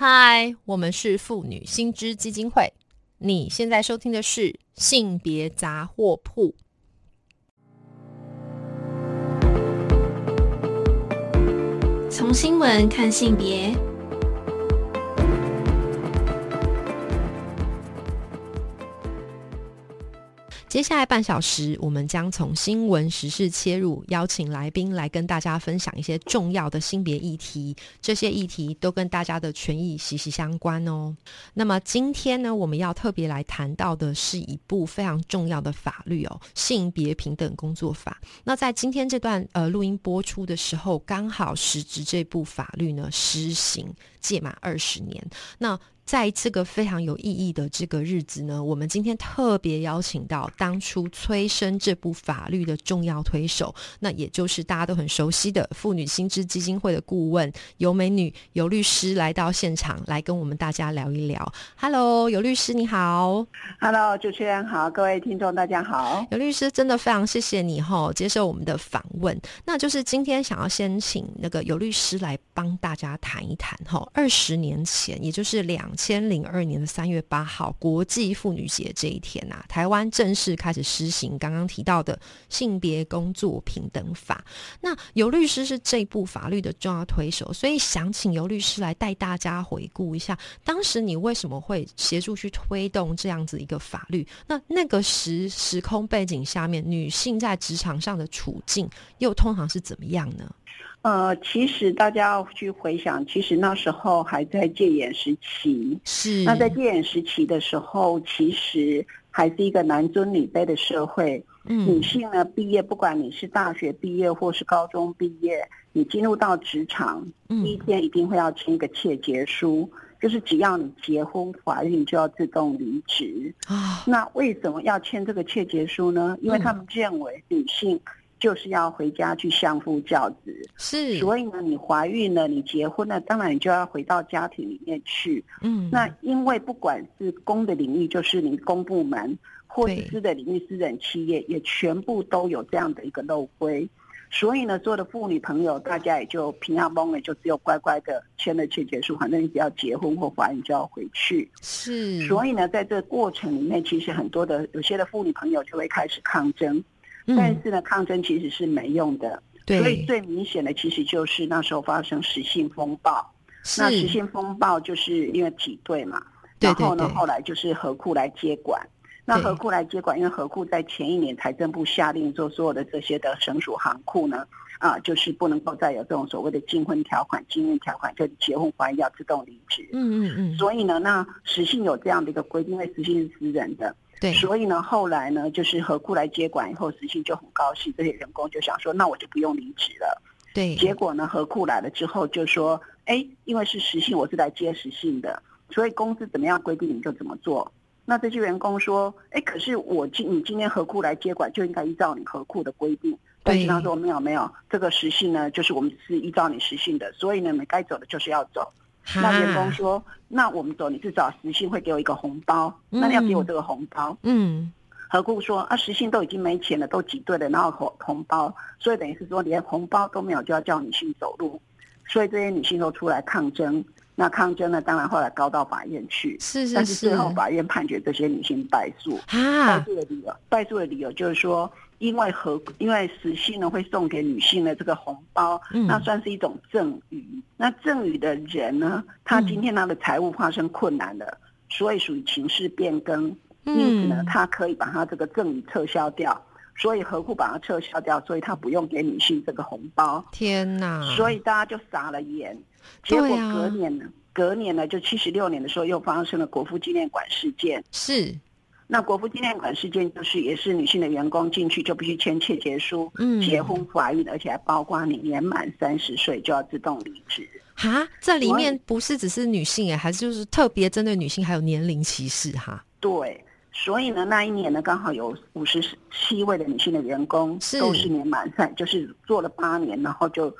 嗨，我们是妇女新知基金会。你现在收听的是性别杂货铺。从新闻看性别。接下来半小时，我们将从新闻时事切入，邀请来宾来跟大家分享一些重要的性别议题。这些议题都跟大家的权益息息相关哦。那么今天呢，我们要特别来谈到的是一部非常重要的法律哦，《性别平等工作法》。那在今天这段呃录音播出的时候，刚好时值这部法律呢施行届满二十年。那在这个非常有意义的这个日子呢，我们今天特别邀请到当初催生这部法律的重要推手，那也就是大家都很熟悉的妇女新知基金会的顾问尤美女尤律师来到现场，来跟我们大家聊一聊。Hello，尤律师你好。Hello，主持人好，各位听众大家好。尤律师真的非常谢谢你哈，接受我们的访问。那就是今天想要先请那个尤律师来帮大家谈一谈哈，二十年前，也就是两。千零二年的三月八号，国际妇女节这一天呐，台湾正式开始施行刚刚提到的性别工作平等法。那尤律师是这部法律的重要推手，所以想请尤律师来带大家回顾一下，当时你为什么会协助去推动这样子一个法律？那那个时时空背景下面，女性在职场上的处境又通常是怎么样呢？呃，其实大家要去回想，其实那时候还在戒严时期。是。那在戒严时期的时候，其实还是一个男尊女卑的社会。嗯。女性呢，毕业不管你是大学毕业或是高中毕业，你进入到职场，第一天一定会要签一个切结书，就是只要你结婚怀孕就要自动离职。啊。那为什么要签这个切结书呢？因为他们认为女性。就是要回家去相夫教子，是。所以呢，你怀孕了，你结婚了，当然你就要回到家庭里面去。嗯。那因为不管是公的领域，就是你公部门，或是私的领域，私人企业，也全部都有这样的一个漏规。所以呢，所有的妇女朋友，大家也就平安懵了，就只有乖乖的签了切结书，反正你只要结婚或怀孕就要回去。是。所以呢，在这个过程里面，其实很多的有些的妇女朋友就会开始抗争。但是呢，抗争其实是没用的。对。所以最明显的其实就是那时候发生实性风暴。那实性风暴就是因为挤兑嘛。然后呢，后来就是何库来接管。那何库来接管，因为何库在前一年财政部下令，做所有的这些的省属行库呢，啊，就是不能够再有这种所谓的禁婚条款、禁孕条款，就结婚怀孕要自动离职。嗯嗯嗯。所以呢，那实性有这样的一个规定，因为实性是私人的。对，所以呢，后来呢，就是何库来接管以后，实信就很高兴，这些员工就想说，那我就不用离职了。对，结果呢，何库来了之后就说，哎，因为是实信，我是来接实信的，所以公司怎么样规定你就怎么做。那这些员工说，哎，可是我今你今天何库来接管，就应该依照你何库的规定。但是他说没有没有，这个实信呢，就是我们是依照你实信的，所以呢，你该走的就是要走。那员工说：“那我们走，你至少实信会给我一个红包。那你要给我这个红包。”嗯，何故说啊？实信都已经没钱了，都挤兑了，然后红红包，所以等于是说连红包都没有，就要叫女性走路。所以这些女性都出来抗争。那抗争呢？当然后来告到法院去。是是是。但是最后法院判决这些女性败诉。啊。败诉的理由，败诉的理由就是说。因为和因为实信呢会送给女性的这个红包，那算是一种赠与。那赠与的人呢，他今天他的财务发生困难了，所以属于情势变更，因此呢，他可以把他这个赠与撤销掉。所以何故把它撤销掉？所以他不用给女性这个红包。天哪！所以大家就傻了眼。结果隔年呢，隔年呢，就七十六年的时候又发生了国父纪念馆事件。是。那国父纪念馆事件就是也是女性的员工进去就必须签切结书，嗯，结婚怀孕，而且还包括你年满三十岁就要自动离职。哈，这里面不是只是女性哎，还是就是特别针对女性，还有年龄歧视哈。对，所以呢，那一年呢，刚好有五十七位的女性的员工都是年满三，就是做了八年，然后就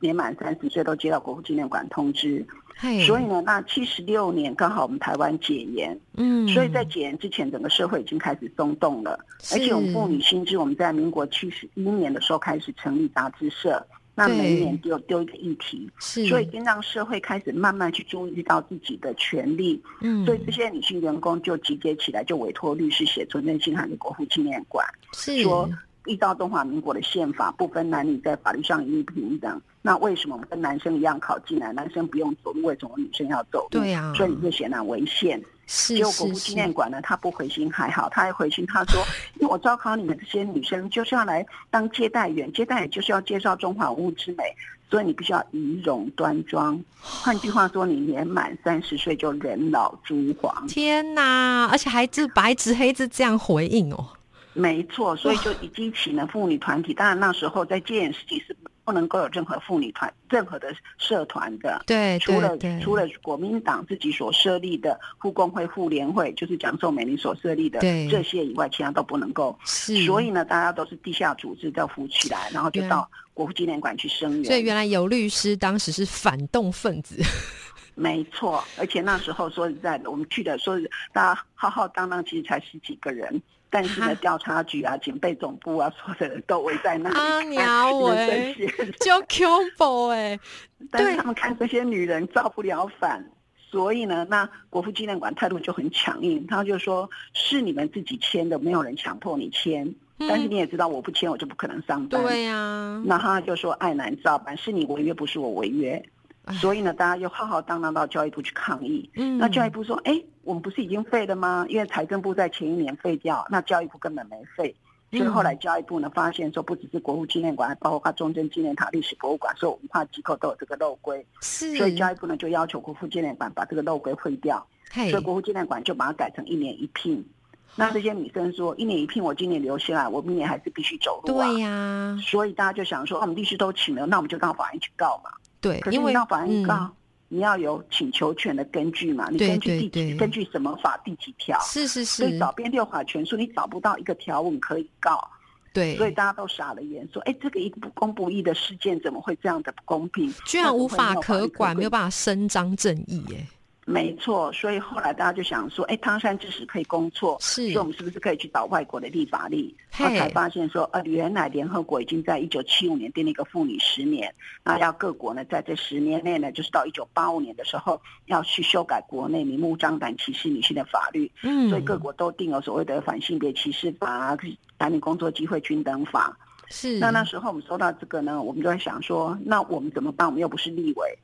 年满三十岁都接到国父纪念馆通知。所以呢，那七十六年刚好我们台湾解严，嗯，所以在解严之前，整个社会已经开始松动了。而且我们妇女新知，我们在民国七十一年的时候开始成立杂志社，那每一对年丢丢一个议题，是，所以已经让社会开始慢慢去注意到自己的权利。嗯，所以这些女性员工就集结起来，就委托律师写存证信函给国父纪念馆，是。说依照中华民国的宪法，不分男女在法律上一律平等。那为什么我们跟男生一样考进来，男生不用走路，为什么女生要走路？对啊所以你就显然违宪。是结果国是父纪，念馆呢，他不回信还好，他还回信，他说：“ 因为我招考你们这些女生，就是要来当接待员，接待员就是要介绍中华文物之美，所以你必须要仪容端庄。换句话说，你年满三十岁就人老珠黄。天哪！而且还是白纸黑字这样回应哦。没错，所以就已经起了妇女团体。当然那时候在戒严时期是不能够有任何妇女团、任何的社团的。对除了对对，除了国民党自己所设立的护工会、妇联会，就是蒋宋美龄所设立的对这些以外，其他都不能够。是，所以呢，大家都是地下组织要扶起来，然后就到国父纪念馆去声援。所以原来有律师当时是反动分子，没错，而且那时候说实在的，我们去的说是大家浩浩荡荡，其实才十几个人，但是啊呢，调查局啊、警备总部啊，所有的人都围在那里啊看鸟喂人生线就 Q 哎，但是他们看这些女人造不了反，所以呢，那国父纪念馆态度就很强硬，他就说是你们自己签的，没有人强迫你签。但是你也知道，我不签我就不可能上班。嗯对呀，那他就说爱难照办，是你违约，不是我违约。哎所以呢，大家就浩浩荡荡到教育部去抗议。嗯那教育部说：“哎，我们不是已经废了吗？因为财政部在前一年废掉，那教育部根本没废。所以后来教育部呢发现说，不只是国父纪念馆，还包括中正纪念塔、历史博物馆，所有文化机构都有这个漏规。是，所以教育部呢就要求国父纪念馆把这个漏规废掉。嘿所以国父纪念馆就把它改成一年一聘。那这些女生说，一年一聘，我今年留下来，我明年还是必须走路啊。对呀，所以大家就想说，哦我们律师都请了，那我们就到法院去告嘛。对，可是因为你到法院嗯告，你要有请求权的根据嘛？你根据第几？根据什么法第几条？是是是，所以找遍六法全书，你找不到一个条文可以告，对，所以大家都傻了眼，说：哎，这个不公不义的事件怎么会这样的不公平？居然无法可管，没有办法。办法伸张正义，哎，没错，所以后来大家就想说，哎，汤山之石可以攻错，是所以我们是不是可以去找外国的立法力？嘿然后才发现说，呃，原来联合国已经在一九七五年定了一个妇女十年，那要各国呢在这十年内呢，就是到一九八五年的时候，要去修改国内明目张胆歧视女性的法律，嗯，所以各国都定了所谓的反性别歧视法啊、男女工作机会均等法。是那那时候我们收到这个呢，我们就在想说，那我们怎么办？我们又不是立委。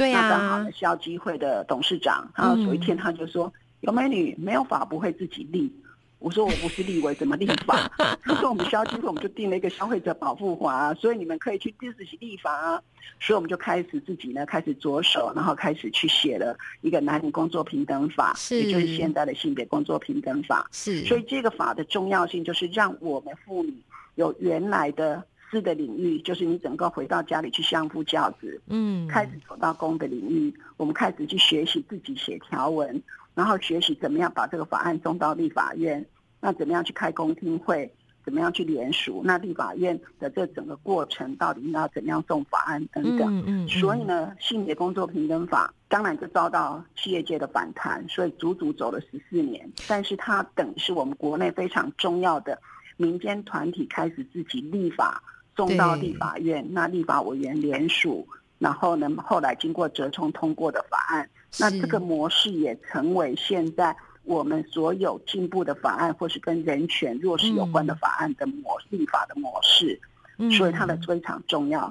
对呀那刚好呢，，消基会的董事长，然后有一天他就说：“有美女，没有法不会自己立。”我说：“我不是立委，怎么立法？” 他说：“我们消基会我们就定了一个消费者保护法啊，所以你们可以去自己立法啊。”所以我们就开始自己呢开始着手，然后开始去写了一个男女工作平等法，是也就是现在的性别工作平等法。是，所以这个法的重要性就是让我们妇女有原来的私的领域，就是你整个回到家里去相夫教子，嗯，开始走到公的领域，我们开始去学习自己写条文，然后学习怎么样把这个法案送到立法院，那怎么样去开公听会，怎么样去联署，那立法院的这整个过程到底应该要怎么样送法案等等。嗯嗯，所以呢，性别工作平等法当然就遭到企业界的反弹，所以足足走了十四年。但是它等于是我们国内非常重要的民间团体开始自己立法，送到立法院，那立法委员联署，然后呢，后来经过折冲通过的法案，那这个模式也成为现在。我们所有进步的法案，或是跟人权弱势有关的法案的模立法的模式，嗯所以它的非常重要。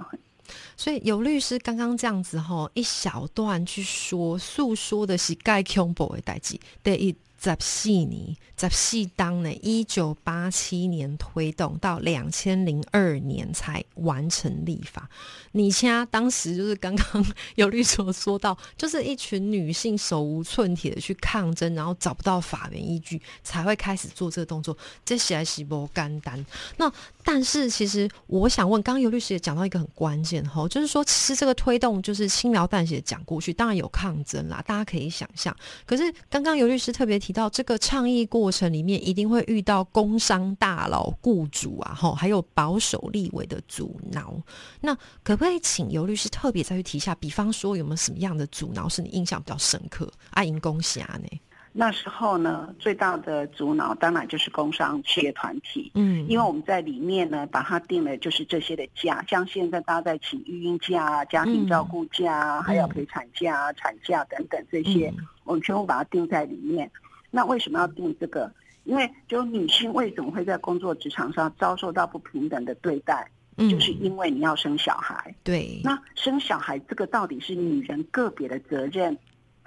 所以有律师刚刚这样子吼，一小段去说诉说的是盖恐怖的代际，对一。十四年，十四当呢，一九八七年推动到两千零二年才完成立法。你家当时就是刚刚有律所说到，就是一群女性手无寸铁的去抗争，然后找不到法源依据，才会开始做这个动作。这写来是不干单。那但是其实我想问，刚刚尤律师也讲到一个很关键哈，就是说其实这个推动就是轻描淡写讲过去，当然有抗争啦，大家可以想象。可是刚刚尤律师特别提到，这个倡议过程里面一定会遇到工商大佬、雇主啊，哈，还有保守立委的阻挠。那可不可以请尤律师特别再去提一下？比方说有没有什么样的阻挠是你印象比较深刻？阿银公侠呢？那时候呢，最大的阻挠当然就是工商企业团体，嗯，因为我们在里面呢，把它定了就是这些的假，像现在大家在请育婴假啊、家庭照顾假啊，还有陪产假啊、产假等等这些，我们全部把它定在里面。那为什么要定这个？因为就女性为什么会在工作职场上遭受到不平等的对待？就是因为你要生小孩。对，那生小孩这个到底是女人个别的责任？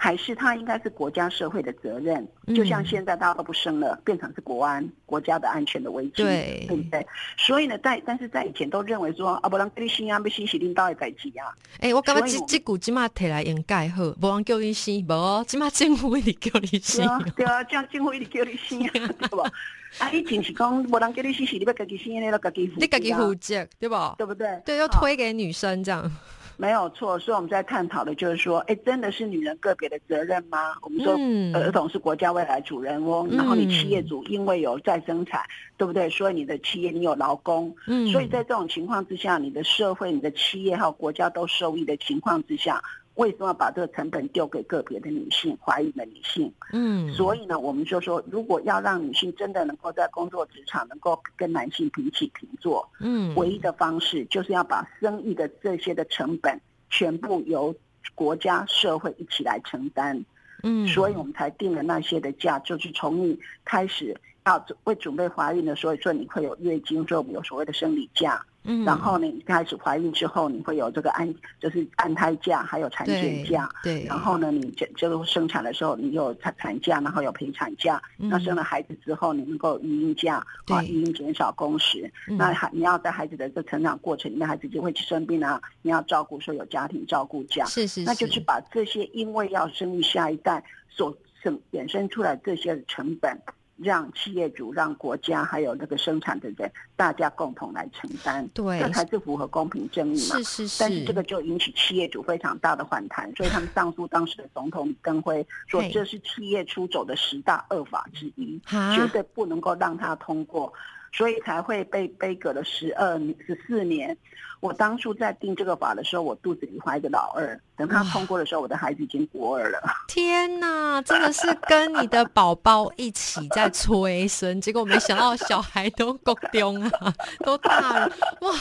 还是它应该是国家社会的责任，就像现在大家都不生了，变成是国安国家的安全的危机，对不对？所以呢，在但是在以前都认为说啊，不能给你生啊，不生是领导的代志啊。哎，我感觉这这股起码提来掩盖好，不能叫你生，不，起码政府一直叫你生。对啊，这样政府一直叫你生，对不？啊，以前是讲不让给你生，是你要自己生，你要自己负，你自己负责，对不？对不对？对，要推给女生这样。没有错，所以我们在探讨的就是说，哎，真的是女人个别的责任吗？我们说，儿童是国家未来主人翁，然后你企业主因为有再生产，对不对？所以你的企业你有劳工，所以在这种情况之下，你的社会、你的企业还有国家都受益的情况之下。为什么要把这个成本丢给个别的女性、怀孕的女性？嗯，所以呢，我们就说，如果要让女性真的能够在工作职场能够跟男性平起平坐，嗯，唯一的方式就是要把生育的这些的成本全部由国家社会一起来承担。嗯，所以我们才定了那些的假，就是从你开始要为准备怀孕的，所以说你会有月经，就有所谓的生理假。嗯，然后呢，你开始怀孕之后，你会有这个安，就是安胎假，还有产检假。对。然后呢，你就就生产的时候，你有产产假，然后有陪产假。那生了孩子之后，你能够育婴假，啊，育婴减少工时。那孩你要在孩子的这成长过程里面，孩子就会去生病啊，你要照顾，说有家庭照顾假。是是。那就是把这些因为要生育下一代所生衍生出来这些成本。让企业主、让国家还有那个生产的人，大家共同来承担，对，这才是符合公平正义嘛。是是是。但是这个就引起企业主非常大的反弹，所以他们上诉当时的总统李登辉说，这是企业出走的十大恶法之一，绝对不能够让他通过。所以才会被背隔了十二十四年。我当初在定这个法的时候，我肚子里怀着老二。等他通过的时候，我的孩子已经国二了。天哪，真的是跟你的宝宝一起在催生，结果没想到小孩都够丢啊，都大了哇！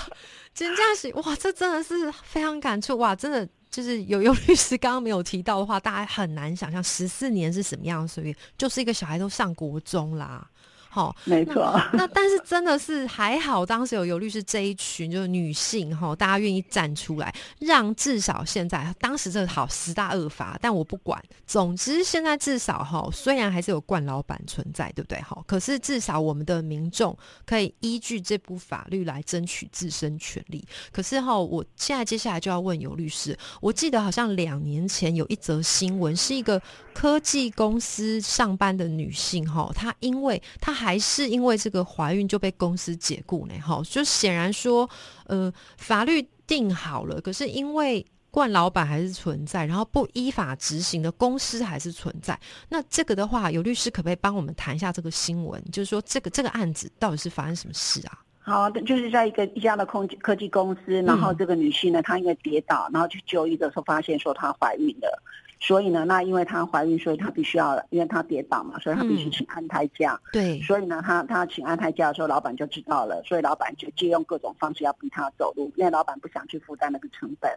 真这是哇，这真的是非常感触哇！真的就是有有律师刚刚没有提到的话，大家很难想象十四年是什么样的岁月，就是一个小孩都上国中啦。好，没错。那但是真的是还好，当时有尤律师这一群就是女性哈，大家愿意站出来，让至少现在当时这好十大恶法，但我不管。总之现在至少哈，虽然还是有冠老板存在，对不对？哈，可是至少我们的民众可以依据这部法律来争取自身权利。可是哈，我现在接下来就要问尤律师，我记得好像两年前有一则新闻，是一个科技公司上班的女性哈，她因为她。还是因为这个怀孕就被公司解雇呢？哈，就显然说，呃，法律定好了，可是因为冠老板还是存在，然后不依法执行的公司还是存在。那这个的话，有律师可不可以帮我们谈一下这个新闻？就是说，这个这个案子到底是发生什么事啊？好，就是在一个一家的空科技公司，然后这个女性呢，她因为跌倒，然后去就医的时候发现说她怀孕了。所以呢，那因为她怀孕，所以她必须要，因为她跌倒嘛，所以她必须请安胎假。对。所以呢，她她请安胎假的时候，老板就知道了，所以老板就借用各种方式要逼她走路，因为老板不想去负担那个成本。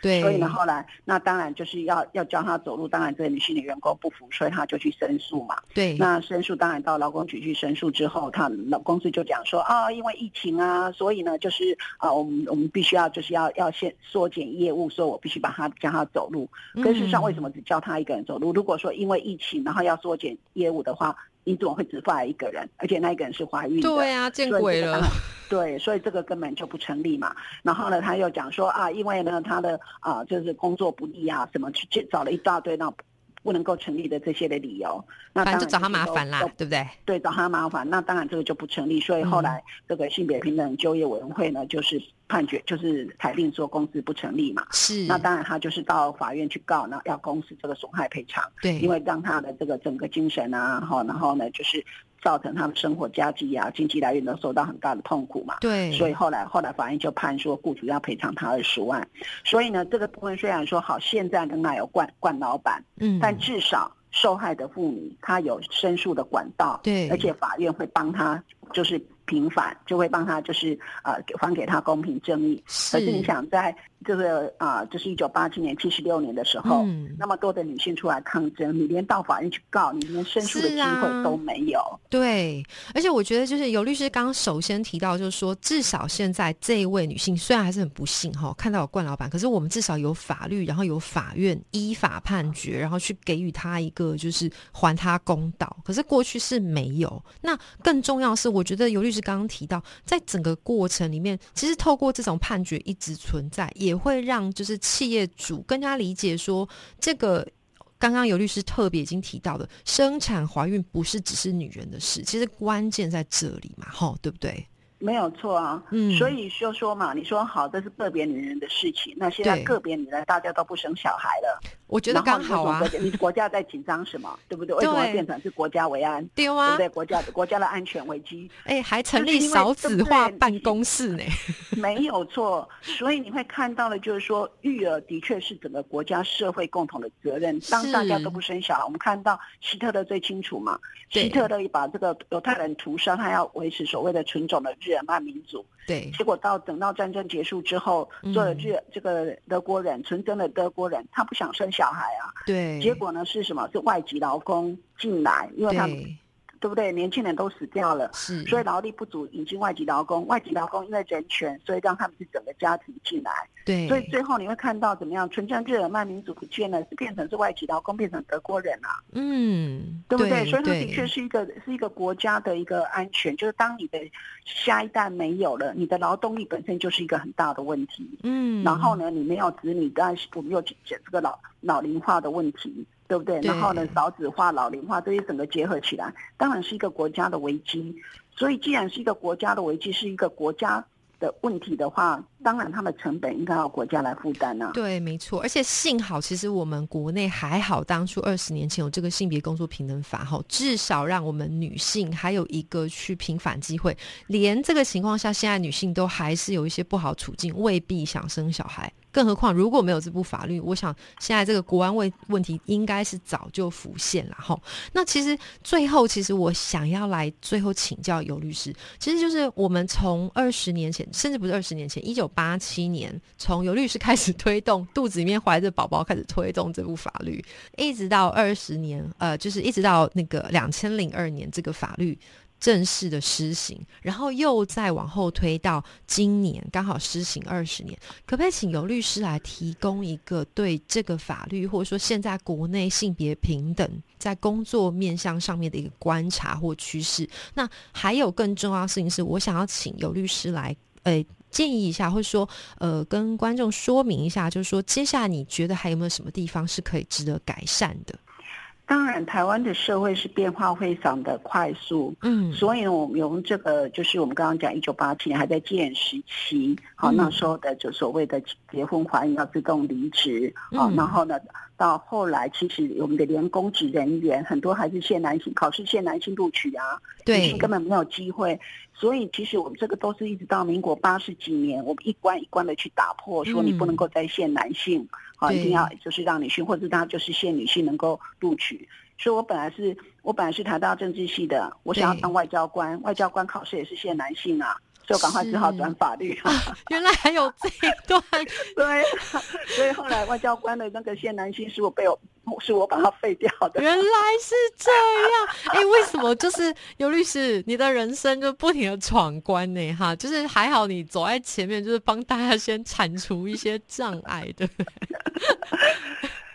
对。所以呢，后来那当然就是要要教他走路，当然这个女性的员工不服，所以他就去申诉嘛。对。那申诉当然到劳工局去申诉之后，他老公司就讲说啊，因为疫情啊，所以呢就是啊，我们我们必须要就是要要先缩减业务，所以我必须把他教他走路。可事实上为什么？只教他一个人走路。如果说因为疫情，然后要缩减业务的话，你怎么会只发一个人？而且那一个人是怀孕的。对啊，见鬼了。对，所以这个根本就不成立嘛。然后呢，他又讲说啊，因为呢他的啊就是工作不利啊，什么去找了一大堆那不能够成立的这些的理由。那当然就找他麻烦啦，对不对？对，找他麻烦。那当然这个就不成立。所以后来这个性别平等就业委员会呢，就是。判决就是裁定说公司不成立嘛，是那当然他就是到法院去告，那要公司这个损害赔偿，对，因为让他的这个整个精神啊，哈，然后呢就是造成他们生活家计啊，经济来源都受到很大的痛苦嘛，对，所以后来后来法院就判说雇主要赔偿他二十万，所以呢这个部分虽然说好，现在仍然有冠冠老板，嗯，但至少受害的妇女她有申诉的管道，对，而且法院会帮她就是平反，就会帮他就是呃还给他公平正义。可是你想在。这个啊，就是一九八七年七十六年的时候，嗯那么多的女性出来抗争，你连到法院去告，你连申诉的机会都没有。对，而且我觉得就是尤律师刚刚首先提到，就是说至少现在这一位女性虽然还是很不幸哈，看到有冠老板，可是我们至少有法律，然后有法院依法判决，然后去给予她一个就是还她公道。可是过去是没有。那更重要是，我觉得尤律师刚刚提到，在整个过程里面，其实透过这种判决一直存在，也。也会让就是企业主更加理解说，这个刚刚有律师特别已经提到的，生产怀孕不是只是女人的事，其实关键在这里嘛，吼，对不对？没有错啊，嗯，所以就说嘛，你说好，这是个别女人的事情，那现在个别女人大家都不生小孩了。我觉得刚好啊，你国家在紧张什么，对不对？为什么变成是国家维安？对啊，对？国家国家的安全危机，哎，还成立少子化办公室呢？没有错，所以你会看到的，就是说育儿的确是整个国家社会共同的责任。当大家都不生小孩，我们看到希特勒最清楚嘛？希特勒把这个犹太人屠杀，他要维持所谓的纯种的日耳曼民族。对，结果到等到战争结束之后，做了这这个德国人纯真的德国人，他不想生小孩啊。对，结果呢是什么？是外籍劳工进来，因为他们。对不对？年轻人都死掉了，是，所以劳力不足，引进外籍劳工。外籍劳工因为人权，所以让他们是整个家庭进来。对，所以最后你会看到怎么样？纯正日耳曼民族不见了，是变成是外籍劳工，变成德国人啊。嗯，对不对？所以它的确是一个是一个国家的一个安全，就是当你的下一代没有了，你的劳动力本身就是一个很大的问题。嗯，然后呢，你没有子女，但是我们又讲这个老老龄化的问题。对不对？然后呢，少子化、老龄化这些整个结合起来，当然是一个国家的危机。所以，既然是一个国家的危机，是一个国家。的问题的话，当然他们成本应该要国家来负担呢。对，没错。而且幸好，其实我们国内还好，当初二十年前有这个性别工作平等法，哈，至少让我们女性还有一个去平反机会。连这个情况下，现在女性都还是有一些不好处境，未必想生小孩。更何况如果没有这部法律，我想现在这个国安问问题应该是早就浮现了，哈。那其实最后，其实我想要来最后请教尤律师，其实就是我们从二十年前。甚至不是二十年前，一九八七年，从有律师开始推动，肚子里面怀着宝宝开始推动这部法律，一直到二十年，呃，就是一直到那个两千零二年，这个法律正式的施行，然后又再往后推到今年，刚好施行二十年。可不可以请有律师来提供一个对这个法律，或者说现在国内性别平等在工作面向上面的一个观察或趋势？那还有更重要的事情是，我想要请有律师来。呃，建议一下，或者说，呃，跟观众说明一下，就是说，接下来你觉得还有没有什么地方是可以值得改善的？当然，台湾的社会是变化非常的快速，嗯，所以我们用这个，就是我们刚刚讲一九八七年还在戒严时期，好，那时候的就所谓的结婚怀孕要自动离职，好，然后呢，到后来其实我们的连公职人员很多还是限男性，考试限男性录取啊，对，根本没有机会。所以其实我们这个都是一直到民国八十几年，我们一关一关的去打破，说你不能够再限男性，啊，一定要就是让女性或者他就是限女性能够录取。所以我本来是我本来是台大政治系的，我想要当外交官，外交官考试也是限男性啊。就赶快只好转法律啊！原来还有这一段，对，所以后来外交官的那个限男性是我被我 是我把它废掉的。原来是这样，哎，为什么就是尤律师，你的人生就不停的闯关呢？哈，就是还好你走在前面，就是帮大家先铲除一些障碍的。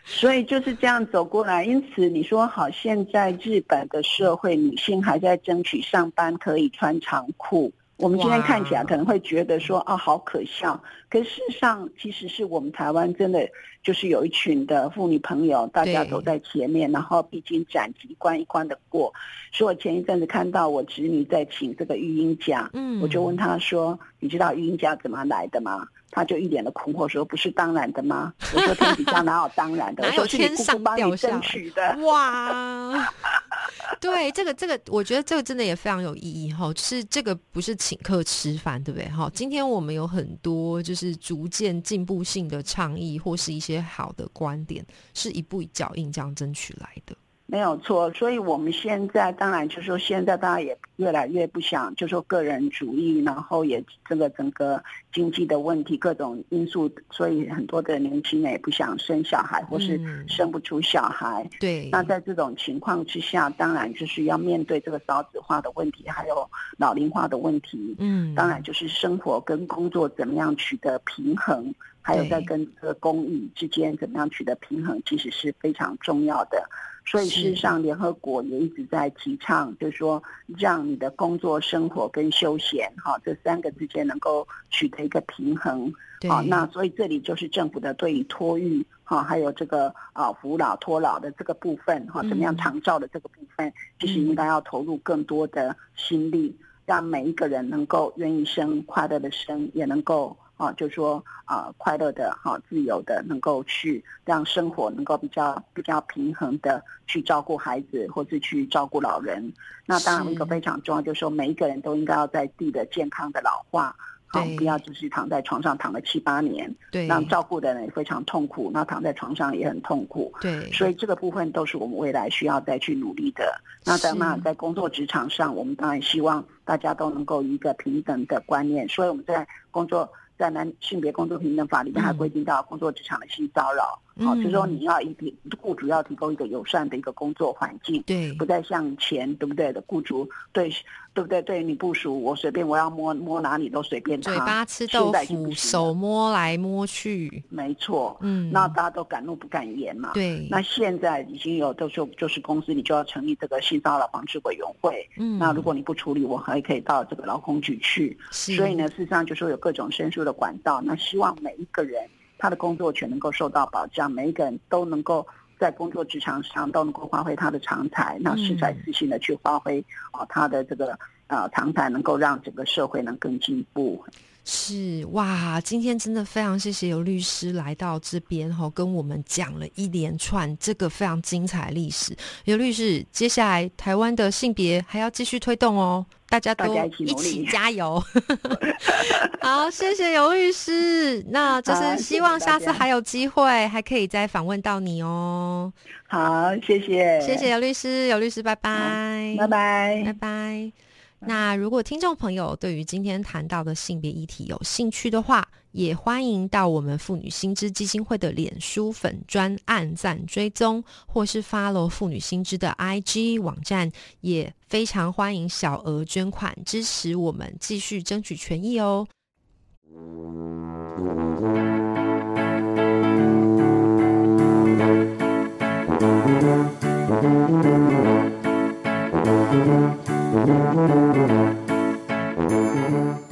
所以就是这样走过来。因此你说好，现在日本的社会女性还在争取上班可以穿长裤。我们今天看起来可能会觉得说啊，好可笑。可事实上，其实是我们台湾真的就是有一群的妇女朋友，大家走在前面，然后毕竟斩棘一关一关的过。所以我前一阵子看到我侄女在请这个育婴假，嗯，我就问她说：“你知道育婴假怎么来的吗？”她就一脸的困惑说：“不是当然的吗？”我说：“天底下哪有当然的？哪有天上掉下的？”哇！对，这个这个，我觉得这个真的也非常有意义哈。是这个不是请客吃饭，对不对？哈，今天我们有很多就是逐渐进步性的倡议，或是一些好的观点，是一步一脚印这样争取来的。没有错，所以我们现在当然就是说，现在大家也越来越不想就说个人主义，然后也这个整个经济的问题各种因素，所以很多的年轻人也不想生小孩，或是生不出小孩。对。那在这种情况之下，当然就是要面对这个少子化的问题，还有老龄化的问题。嗯。当然就是生活跟工作怎么样取得平衡，还有在跟这个公益之间怎么样取得平衡，其实是非常重要的。所以事实上，联合国也一直在提倡，就是说，让你的工作、生活跟休闲，哈，这三个之间能够取得一个平衡。好，那所以这里就是政府的对于托育，哈，还有这个啊扶老托老的这个部分，哈，怎么样长照的这个部分，其实应该要投入更多的心力，让每一个人能够愿意生、快乐的生，也能够。啊，就说啊，快乐的哈，自由的，能够去让生活能够比较比较平衡的去照顾孩子，或是去照顾老人。那当然一个非常重要，就是说每一个人都应该要在自己的健康的老化。不要就是躺在床上躺了七八年，对，让照顾的人也非常痛苦，那躺在床上也很痛苦，对，所以这个部分都是我们未来需要再去努力的。那当然，在工作职场上，我们当然希望大家都能够一个平等的观念，所以我们在工作。在男性别工作平等法里面还规定到工作职场的性骚扰，好，就是说你要一提雇主要提供一个友善的一个工作环境，对，不再像前对不对？的雇主对对不对？对你部署我随便我要摸摸哪里都随便他，嘴巴吃豆腐，手摸来摸去，没错，嗯，那大家都敢怒不敢言嘛，对，那现在已经有都说就是公司你就要成立这个性骚扰防治委员会，嗯，那如果你不处理，我还可以到这个劳工局去，所以呢，事实上就说有各种申诉。的管道，那希望每一个人他的工作权能够受到保障，每一个人都能够在工作职场上都能够发挥他的长才，那适才自信的去发挥啊他的这个呃长才，能够让整个社会能更进步。是哇，今天真的非常谢谢尤律师来到这边哈，跟我们讲了一连串这个非常精彩历史。尤律师，接下来台湾的性别还要继续推动哦。大家都一起加油！好，谢谢尤律师。那就是希望下次还有机会，还可以再访问到你哦。好，谢谢，谢谢尤律师，尤律师，拜拜，拜拜，拜拜。那如果听众朋友对于今天谈到的性别议题有兴趣的话，也欢迎到我们妇女新知基金会的脸书粉专按赞追踪，或是发了妇女新知的 IG 网站，也非常欢迎小额捐款支持我们继续争取权益哦。Thank you.